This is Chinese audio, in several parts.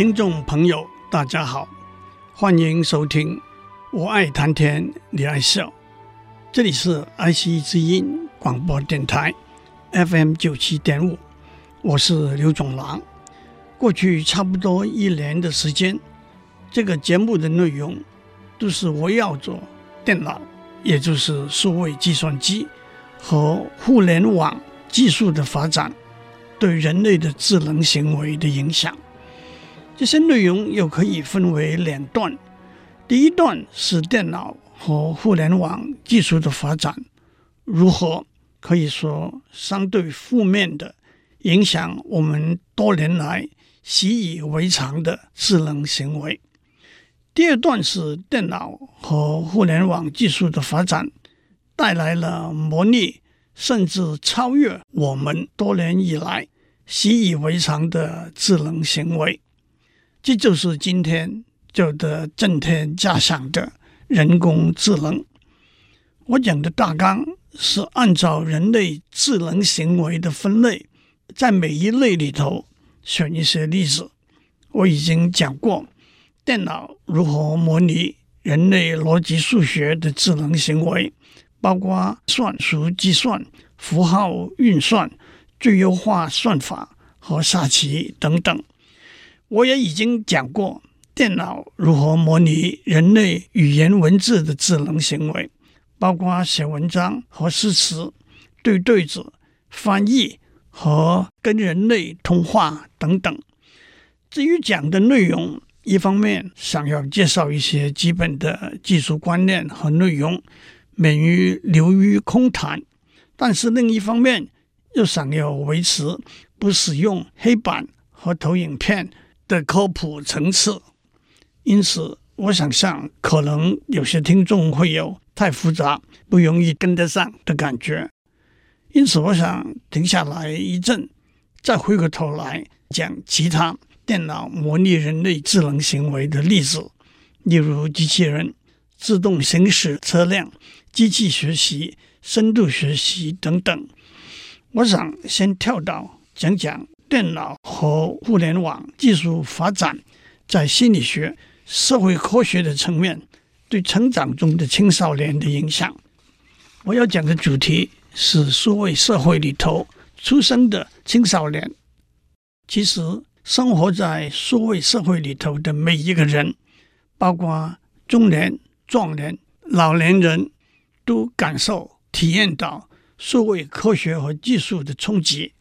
听众朋友，大家好，欢迎收听《我爱谈天，你爱笑》。这里是爱惜之音广播电台 FM 九七点五，我是刘总郎。过去差不多一年的时间，这个节目的内容都是围绕着电脑，也就是数位计算机和互联网技术的发展对人类的智能行为的影响。这些内容又可以分为两段，第一段是电脑和互联网技术的发展如何可以说相对负面的影响我们多年来习以为常的智能行为。第二段是电脑和互联网技术的发展带来了模拟甚至超越我们多年以来习以为常的智能行为。这就是今天叫的震天价响的人工智能。我讲的大纲是按照人类智能行为的分类，在每一类里头选一些例子。我已经讲过电脑如何模拟人类逻辑数学的智能行为，包括算术计算、符号运算、最优化算法和下棋等等。我也已经讲过电脑如何模拟人类语言文字的智能行为，包括写文章和诗词、对对子、翻译和跟人类通话等等。至于讲的内容，一方面想要介绍一些基本的技术观念和内容，免于流于空谈；但是另一方面又想要维持不使用黑板和投影片的科普层次，因此我想象可能有些听众会有太复杂、不容易跟得上的感觉，因此我想停下来一阵，再回过头来讲其他电脑模拟人类智能行为的例子，例如机器人、自动行驶车辆、机器学习、深度学习等等。我想先跳到讲讲。电脑和互联网技术发展在心理学、社会科学的层面对成长中的青少年的影响。我要讲的主题是数位社会里头出生的青少年。其实，生活在数位社会里头的每一个人，包括中年、壮年、老年人，都感受、体验到数位科学和技术的冲击。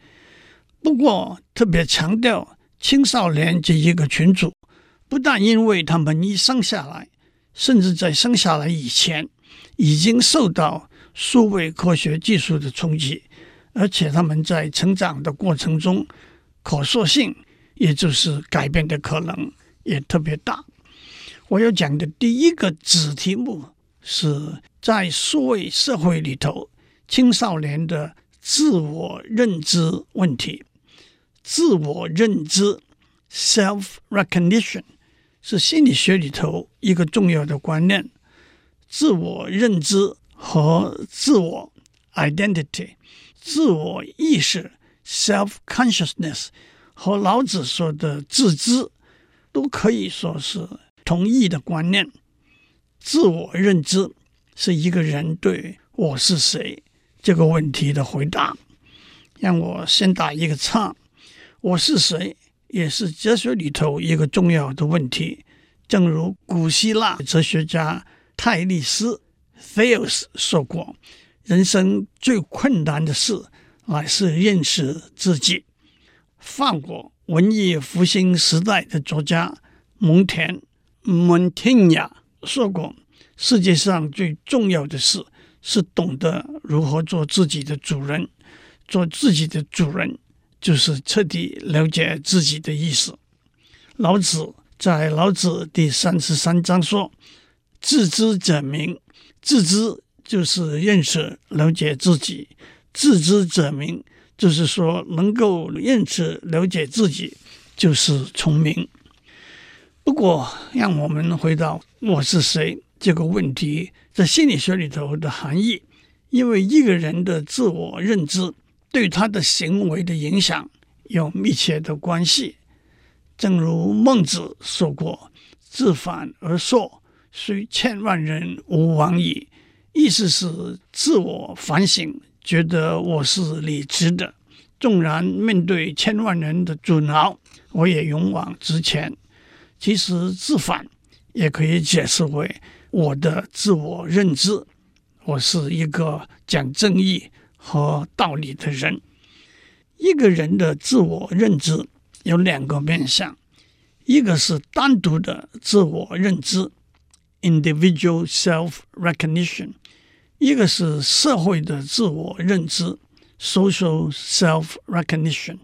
不过，特别强调青少年这一个群组，不但因为他们一生下来，甚至在生下来以前已经受到数位科学技术的冲击，而且他们在成长的过程中可塑性，也就是改变的可能也特别大。我要讲的第一个子题目是在数位社会里头青少年的自我认知问题。自我认知 （self-recognition） 是心理学里头一个重要的观念。自我认知和自我 （identity）、自我意识 （self-consciousness） 和老子说的自知都可以说是同义的观念。自我认知是一个人对“我是谁”这个问题的回答。让我先打一个岔。我是谁，也是哲学里头一个重要的问题。正如古希腊哲学家泰利斯 （Thales） 说过：“人生最困难的事，乃是认识自己。”法国文艺复兴时代的作家蒙田 （Montaigne） 说过：“世界上最重要的事，是懂得如何做自己的主人。做自己的主人。”就是彻底了解自己的意思。老子在《老子》第三十三章说：“自知者明。”自知就是认识、了解自己；自知者明，就是说能够认识、了解自己，就是聪明。不过，让我们回到“我是谁”这个问题，在心理学里头的含义，因为一个人的自我认知对他的行为的影响有密切的关系。正如孟子说过：“自反而硕，虽千万人吾往矣。”意思是自我反省，觉得我是理智的，纵然面对千万人的阻挠，我也勇往直前。其实自反也可以解释为我的自我认知，我是一个讲正义和道理的人。一个人的自我认知有两个面向，一个是单独的自我认知 （individual self-recognition），一个是社会的自我认知 （social self-recognition）。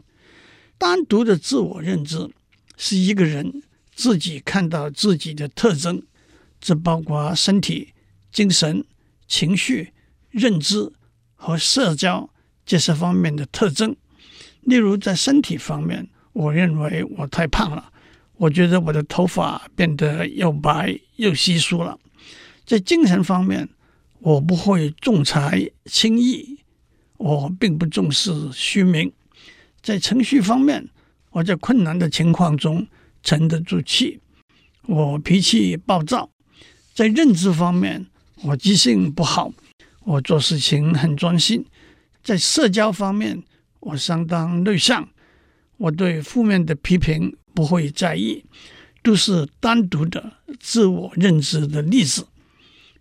单独的自我认知是一个人。自己看到自己的特征，这包括身体、精神、情绪、认知和社交这些方面的特征。例如，在身体方面，我认为我太胖了，我觉得我的头发变得又白又稀疏了。在精神方面，我不会重财轻义，我并不重视虚名。在情绪方面，我在困难的情况中。沉得住气，我脾气暴躁，在认知方面我记性不好，我做事情很专心，在社交方面我相当内向，我对负面的批评不会在意，都是单独的自我认知的例子。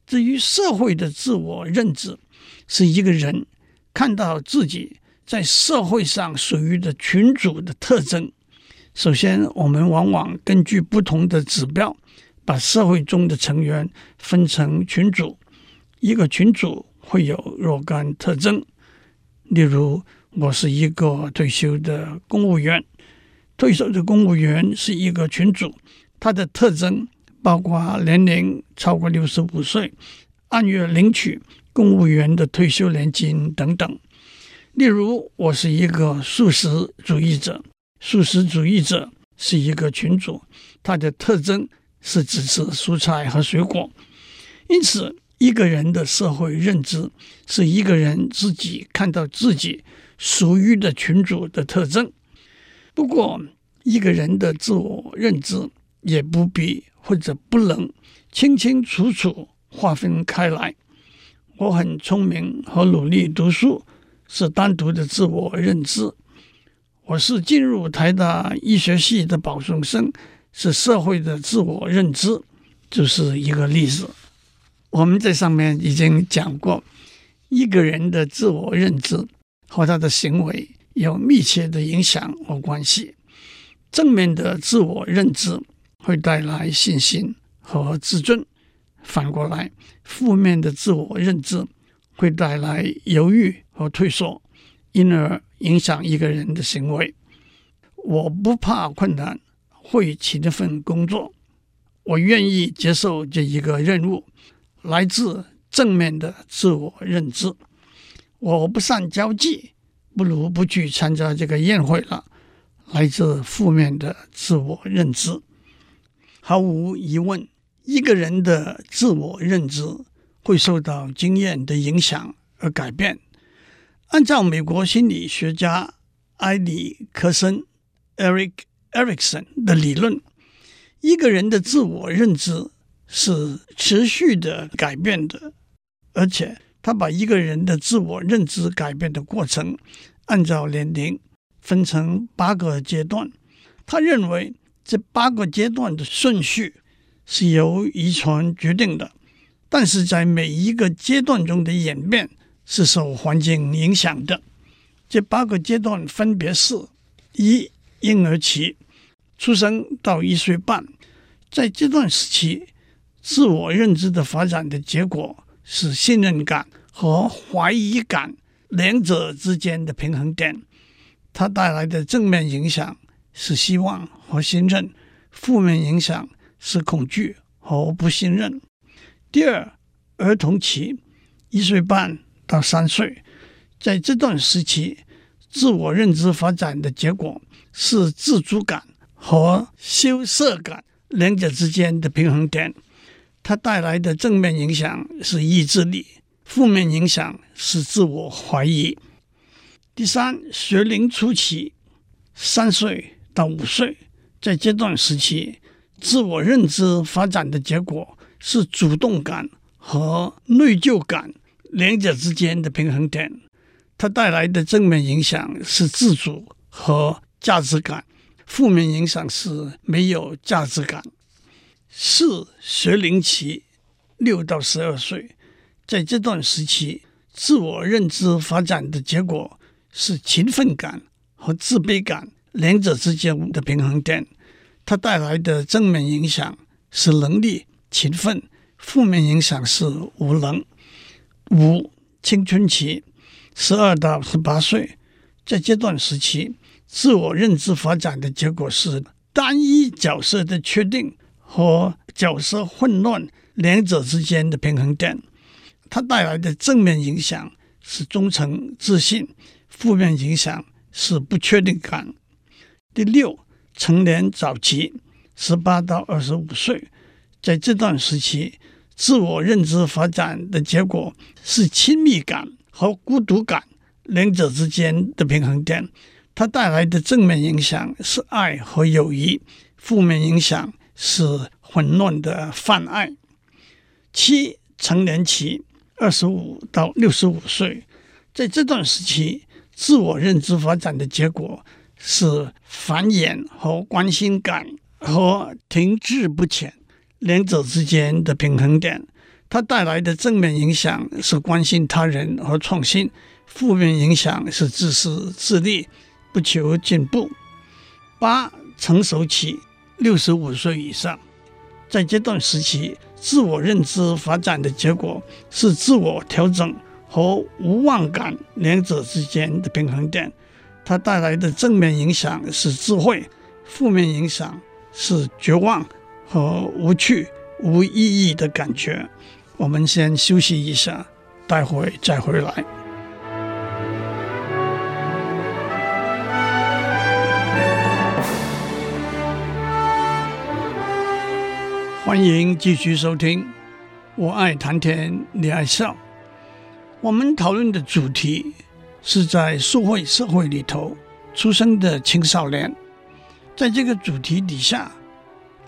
至于社会的自我认知，是一个人看到自己在社会上属于的群组的特征。首先，我们往往根据不同的指标，把社会中的成员分成群组。一个群组会有若干特征，例如，我是一个退休的公务员。退休的公务员是一个群组，他的特征包括年龄超过六十五岁，按月领取公务员的退休年金等等。例如，我是一个素食主义者。素食主义者是一个群组，它的特征是只吃蔬菜和水果。因此，一个人的社会认知是一个人自己看到自己属于的群组的特征。不过，一个人的自我认知也不必或者不能清清楚楚划分开来。我很聪明和努力读书是单独的自我认知。我是进入台大医学系的保送生，是社会的自我认知，就是一个例子。我们在上面已经讲过，一个人的自我认知和他的行为有密切的影响和关系。正面的自我认知会带来信心和自尊，反过来，负面的自我认知会带来犹豫和退缩，因而。影响一个人的行为。我不怕困难，会起这份工作。我愿意接受这一个任务，来自正面的自我认知。我不善交际，不如不去参加这个宴会了，来自负面的自我认知。毫无疑问，一个人的自我认知会受到经验的影响而改变。按照美国心理学家埃里克森 （Eric Erikson） 的理论，一个人的自我认知是持续的改变的，而且他把一个人的自我认知改变的过程按照年龄分成八个阶段。他认为这八个阶段的顺序是由遗传决定的，但是在每一个阶段中的演变。是受环境影响的。这八个阶段分别是：一、婴儿期，出生到一岁半，在这段时期，自我认知的发展的结果是信任感和怀疑感两者之间的平衡点。它带来的正面影响是希望和信任，负面影响是恐惧和不信任。第二，儿童期一岁半到三岁，在这段时期，自我认知发展的结果是自主感和羞涩感两者之间的平衡点。它带来的正面影响是意志力，负面影响是自我怀疑。第三，学龄初期，三岁到五岁，在这段时期，自我认知发展的结果是主动感和内疚感两者之间的平衡点。它带来的正面影响是自主和价值感，负面影响是没有价值感。四，学龄期，六到十二岁，在这段时期，自我认知发展的结果。是勤奋感和自卑感两者之间的平衡点，它带来的正面影响是能力、勤奋；负面影响是无能。五、青春期，十二到十八岁，在这段时期，自我认知发展的结果是单一角色的确定和角色混乱两者之间的平衡点，它带来的正面影响是忠诚、自信。负面影响是不确定感。第六，成年早期，十八到二十五岁，在这段时期，自我认知发展的结果是亲密感和孤独感两者之间的平衡点。它带来的正面影响是爱和友谊，负面影响是混乱的泛爱。七，成年期，二十五到六十五岁，在这段时期。自我认知发展的结果是繁衍和关心感和停滞不前两者之间的平衡点。它带来的正面影响是关心他人和创新，负面影响是自私自利，不求进步。八、成熟期，六十五岁以上，在这段时期，自我认知发展的结果是自我调整。和无望感两者之间的平衡点，它带来的正面影响是智慧，负面影响是绝望和无趣、无意义的感觉。我们先休息一下，待会再回来。欢迎继续收听，我爱谈天，你爱笑。我们讨论的主题是在数位社会里头出生的青少年。在这个主题底下，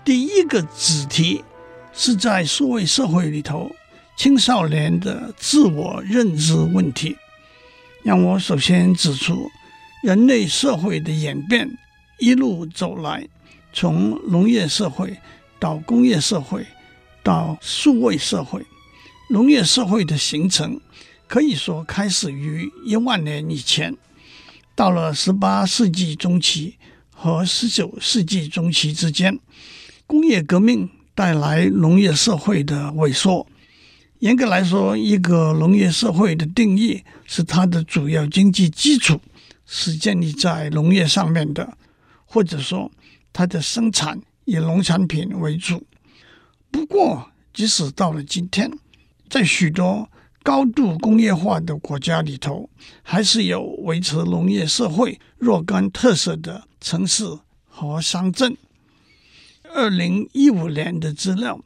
第一个子题是在数位社会里头青少年的自我认知问题。让我首先指出，人类社会的演变一路走来，从农业社会到工业社会，到数位社会，农业社会的形成。可以说，开始于一万年以前，到了十八世纪中期和十九世纪中期之间，工业革命带来农业社会的萎缩。严格来说，一个农业社会的定义是它的主要经济基础是建立在农业上面的，或者说它的生产以农产品为主。不过，即使到了今天，在许多高度工业化的国家里头，还是有维持农业社会若干特色的城市和乡镇。二零一五年的资料，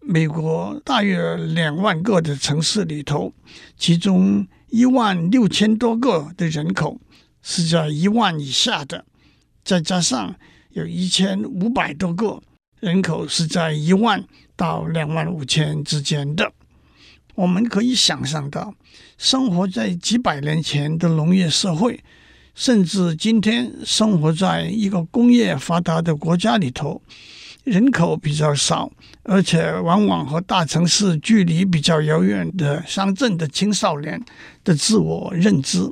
美国大约两万个的城市里头，其中一万六千多个的人口是在一万以下的，再加上有一千五百多个人口是在一万到两万五千之间的。我们可以想象到，生活在几百年前的农业社会，甚至今天生活在一个工业发达的国家里头，人口比较少，而且往往和大城市距离比较遥远的乡镇的青少年的自我认知，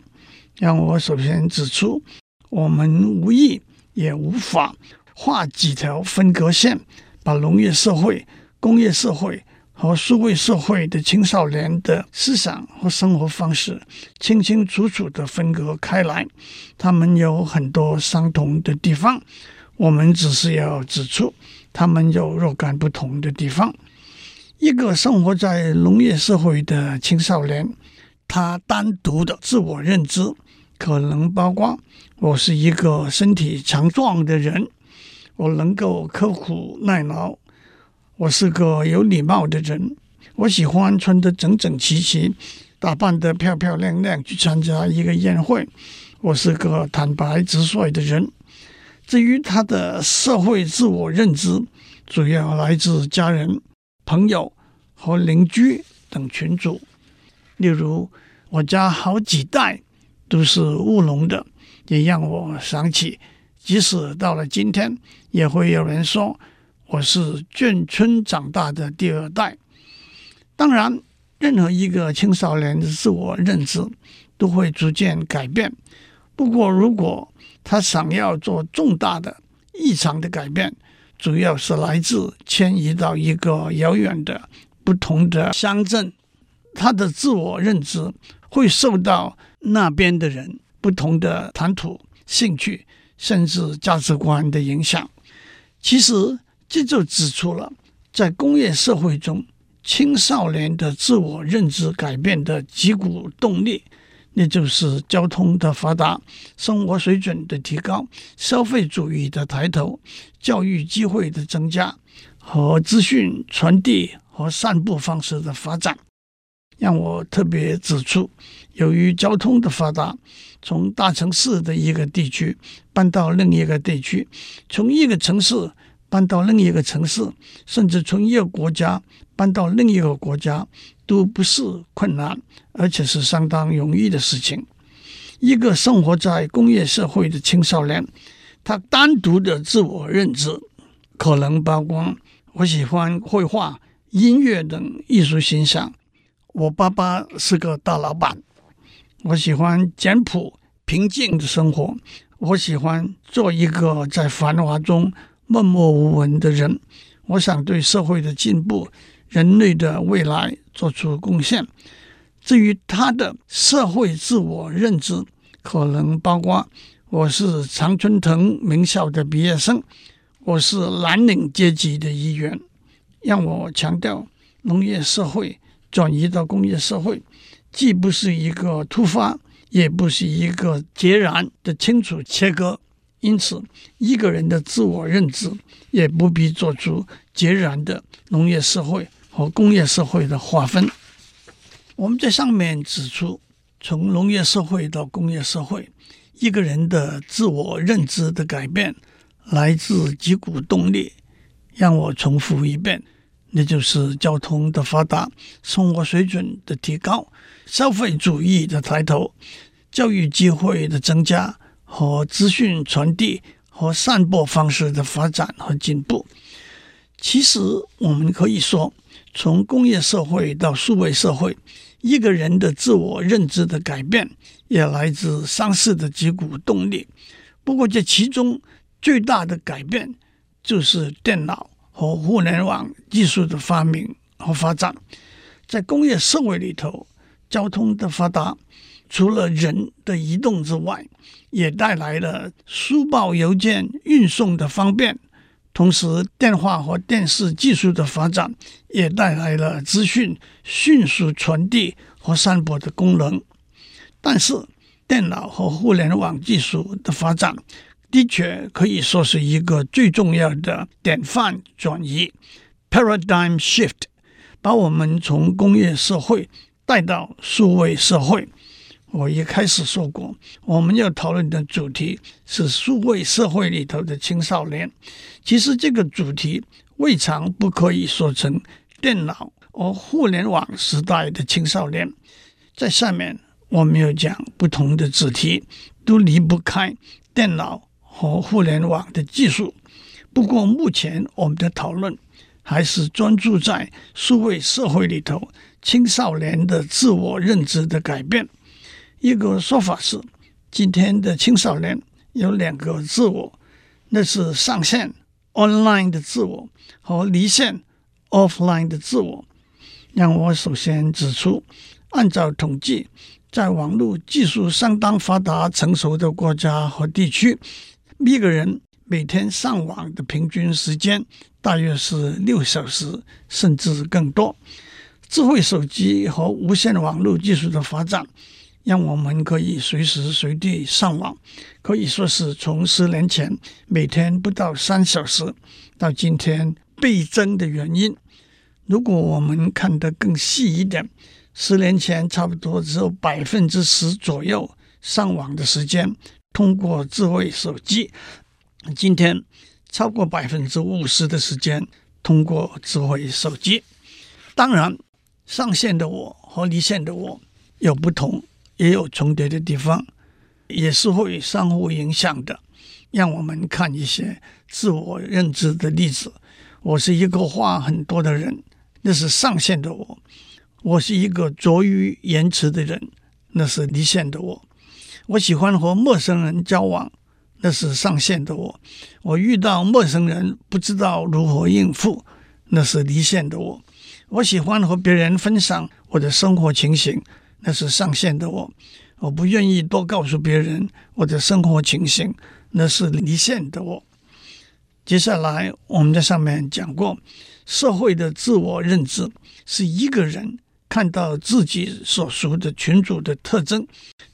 让我首先指出，我们无意也无法画几条分隔线，把农业社会、工业社会。和数位社会的青少年的思想和生活方式清清楚楚地分隔开来，他们有很多相同的地方，我们只是要指出他们有若干不同的地方。一个生活在农业社会的青少年，他单独的自我认知可能包括：我是一个身体强壮的人，我能够刻苦耐劳。我是个有礼貌的人，我喜欢穿得整整齐齐，打扮得漂漂亮亮去参加一个宴会。我是个坦白直率的人。至于他的社会自我认知，主要来自家人、朋友和邻居等群组。例如，我家好几代都是务农的，也让我想起，即使到了今天，也会有人说。我是眷村长大的第二代，当然，任何一个青少年的自我认知都会逐渐改变。不过，如果他想要做重大的异常的改变，主要是来自迁移到一个遥远的不同的乡镇，他的自我认知会受到那边的人不同的谈吐、兴趣，甚至价值观的影响。其实。这就指出了，在工业社会中，青少年的自我认知改变的几股动力，那就是交通的发达、生活水准的提高、消费主义的抬头、教育机会的增加和资讯传递和散布方式的发展。让我特别指出，由于交通的发达，从大城市的一个地区搬到另一个地区，从一个城市。搬到另一个城市，甚至从一个国家搬到另一个国家，都不是困难，而且是相当容易的事情。一个生活在工业社会的青少年，他单独的自我认知可能包括：我喜欢绘画、音乐等艺术欣赏；我爸爸是个大老板；我喜欢简朴平静的生活；我喜欢做一个在繁华中。默默无闻的人，我想对社会的进步、人类的未来做出贡献。至于他的社会自我认知，可能包括：我是常春藤名校的毕业生，我是蓝领阶级的一员。让我强调，农业社会转移到工业社会，既不是一个突发，也不是一个截然的清楚切割。因此，一个人的自我认知也不必做出截然的农业社会和工业社会的划分。我们在上面指出，从农业社会到工业社会，一个人的自我认知的改变来自几股动力。让我重复一遍，那就是交通的发达、生活水准的提高、消费主义的抬头、教育机会的增加。和资讯传递和散播方式的发展和进步，其实我们可以说，从工业社会到数位社会，一个人的自我认知的改变也来自相似的几股动力。不过，这其中最大的改变就是电脑和互联网技术的发明和发展。在工业社会里头，交通的发达。除了人的移动之外，也带来了书报、邮件运送的方便。同时，电话和电视技术的发展也带来了资讯迅速传递和散播的功能。但是，电脑和互联网技术的发展的确可以说是一个最重要的典范转移 （paradigm shift），把我们从工业社会带到数位社会。我一开始说过，我们要讨论的主题是数位社会里头的青少年。其实这个主题未尝不可以说成电脑和互联网时代的青少年。在下面我们要讲不同的主题，都离不开电脑和互联网的技术。不过目前我们的讨论还是专注在数位社会里头青少年的自我认知的改变。一个说法是，今天的青少年有两个自我，那是上线 （online） 的自我和离线 （offline） 的自我。让我首先指出，按照统计，在网络技术相当发达、成熟的国家和地区，一个人每天上网的平均时间大约是六小时，甚至更多。智慧手机和无线网络技术的发展，让我们可以随时随地上网，可以说是从十年前每天不到三小时，到今天倍增的原因。如果我们看得更细一点，十年前差不多只有百分之十左右上网的时间通过智慧手机，今天超过百分之五十的时间通过智慧手机。当然，上线的我和离线的我有不同，也有重叠的地方，也是会相互影响的。让我们看一些自我认知的例子。我是一个话很多的人，那是上线的我；我是一个拙于言辞的人，那是离线的我；我喜欢和陌生人交往，那是上线的我；我遇到陌生人不知道如何应付，那是离线的我。我喜欢和别人分享我的生活情形，那是上线的我；我不愿意多告诉别人我的生活情形，那是离线的我。接下来我们在上面讲过，社会的自我认知是一个人看到自己所属的群组的特征。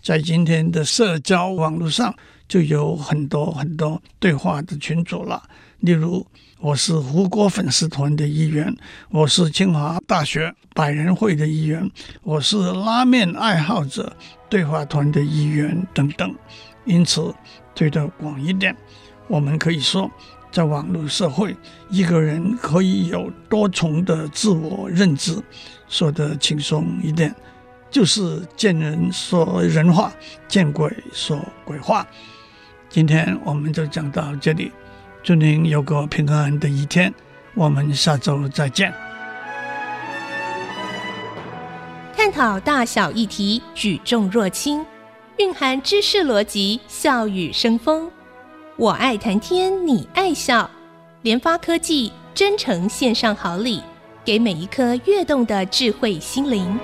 在今天的社交网络上，就有很多很多对话的群组了，例如。我是胡歌粉丝团的一员，我是清华大学百人会的一员，我是拉面爱好者对话团的一员等等。因此，推得广一点，我们可以说，在网络社会，一个人可以有多重的自我认知。说得轻松一点，就是见人说人话，见鬼说鬼话。今天我们就讲到这里。祝您有个平安的一天，我们下周再见。探讨大小议题，举重若轻，蕴含知识逻辑，笑语生风。我爱谈天，你爱笑。联发科技真诚献上好礼，给每一颗跃动的智慧心灵。